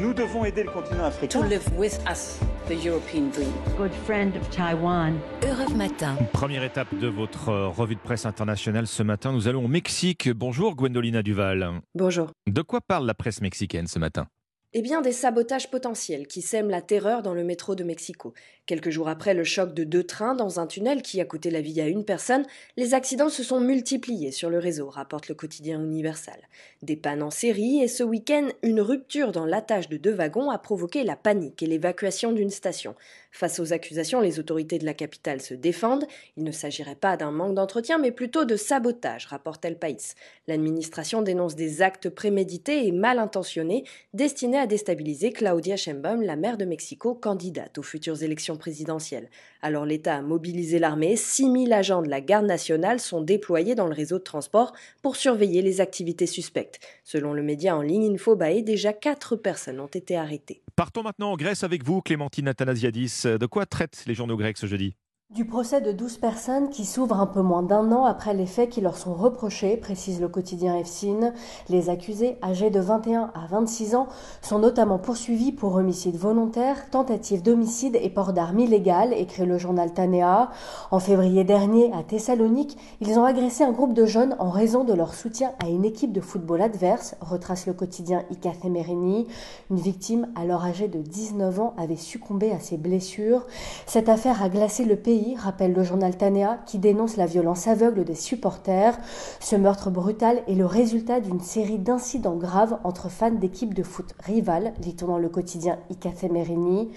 Nous devons aider le continent africain. To live with us, the European dream. Good friend of Taiwan. Europe Matin. Première étape de votre euh, revue de presse internationale ce matin. Nous allons au Mexique. Bonjour Gwendolina Duval. Bonjour. De quoi parle la presse mexicaine ce matin? Eh bien, des sabotages potentiels qui sèment la terreur dans le métro de Mexico. Quelques jours après le choc de deux trains dans un tunnel qui a coûté la vie à une personne, les accidents se sont multipliés sur le réseau, rapporte le quotidien Universal. Des pannes en série et ce week-end, une rupture dans l'attache de deux wagons a provoqué la panique et l'évacuation d'une station. Face aux accusations, les autorités de la capitale se défendent. Il ne s'agirait pas d'un manque d'entretien, mais plutôt de sabotage, rapporte El País. L'administration dénonce des actes prémédités et mal intentionnés destinés à déstabiliser Claudia Sheinbaum, la maire de Mexico, candidate aux futures élections présidentielles. Alors l'État a mobilisé l'armée, 6000 agents de la garde nationale sont déployés dans le réseau de transport pour surveiller les activités suspectes. Selon le média en ligne Infobae, déjà 4 personnes ont été arrêtées. Partons maintenant en Grèce avec vous, Clémentine Athanasiadis. De quoi traitent les journaux grecs ce jeudi? Du procès de 12 personnes qui s'ouvre un peu moins d'un an après les faits qui leur sont reprochés, précise le quotidien EFSIN. Les accusés, âgés de 21 à 26 ans, sont notamment poursuivis pour homicide volontaire, tentative d'homicide et port d'armes illégales, écrit le journal Tanea. En février dernier, à Thessalonique, ils ont agressé un groupe de jeunes en raison de leur soutien à une équipe de football adverse, retrace le quotidien Ikathemerini. Une victime, alors âgée de 19 ans, avait succombé à ses blessures. Cette affaire a glacé le pays rappelle le journal Tanea, qui dénonce la violence aveugle des supporters. Ce meurtre brutal est le résultat d'une série d'incidents graves entre fans d'équipes de foot rivales, dit-on dans le quotidien Ikathemerini.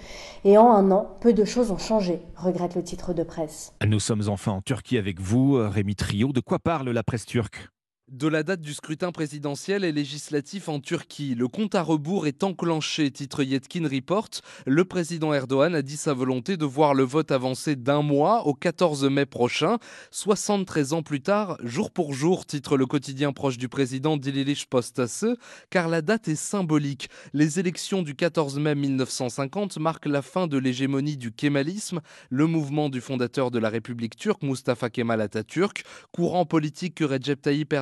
Et en un an, peu de choses ont changé, regrette le titre de presse. Nous sommes enfin en Turquie avec vous, Rémi Trio. De quoi parle la presse turque? De la date du scrutin présidentiel et législatif en Turquie. Le compte à rebours est enclenché, titre Yetkin Report. Le président Erdogan a dit sa volonté de voir le vote avancer d'un mois au 14 mai prochain, 73 ans plus tard, jour pour jour, titre le quotidien proche du président Dililish Postası, car la date est symbolique. Les élections du 14 mai 1950 marquent la fin de l'hégémonie du kémalisme, le mouvement du fondateur de la République turque, Mustafa Kemal Atatürk, courant politique que Recep Tayyip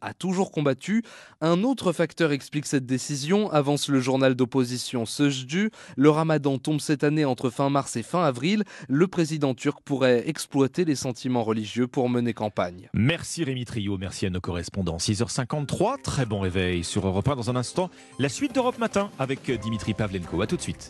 A toujours combattu. Un autre facteur explique cette décision, avance le journal d'opposition Sejdu. Le ramadan tombe cette année entre fin mars et fin avril. Le président turc pourrait exploiter les sentiments religieux pour mener campagne. Merci Rémi Trio, merci à nos correspondants. 6h53, très bon réveil sur Europe 1 dans un instant. La suite d'Europe Matin avec Dimitri Pavlenko. A tout de suite.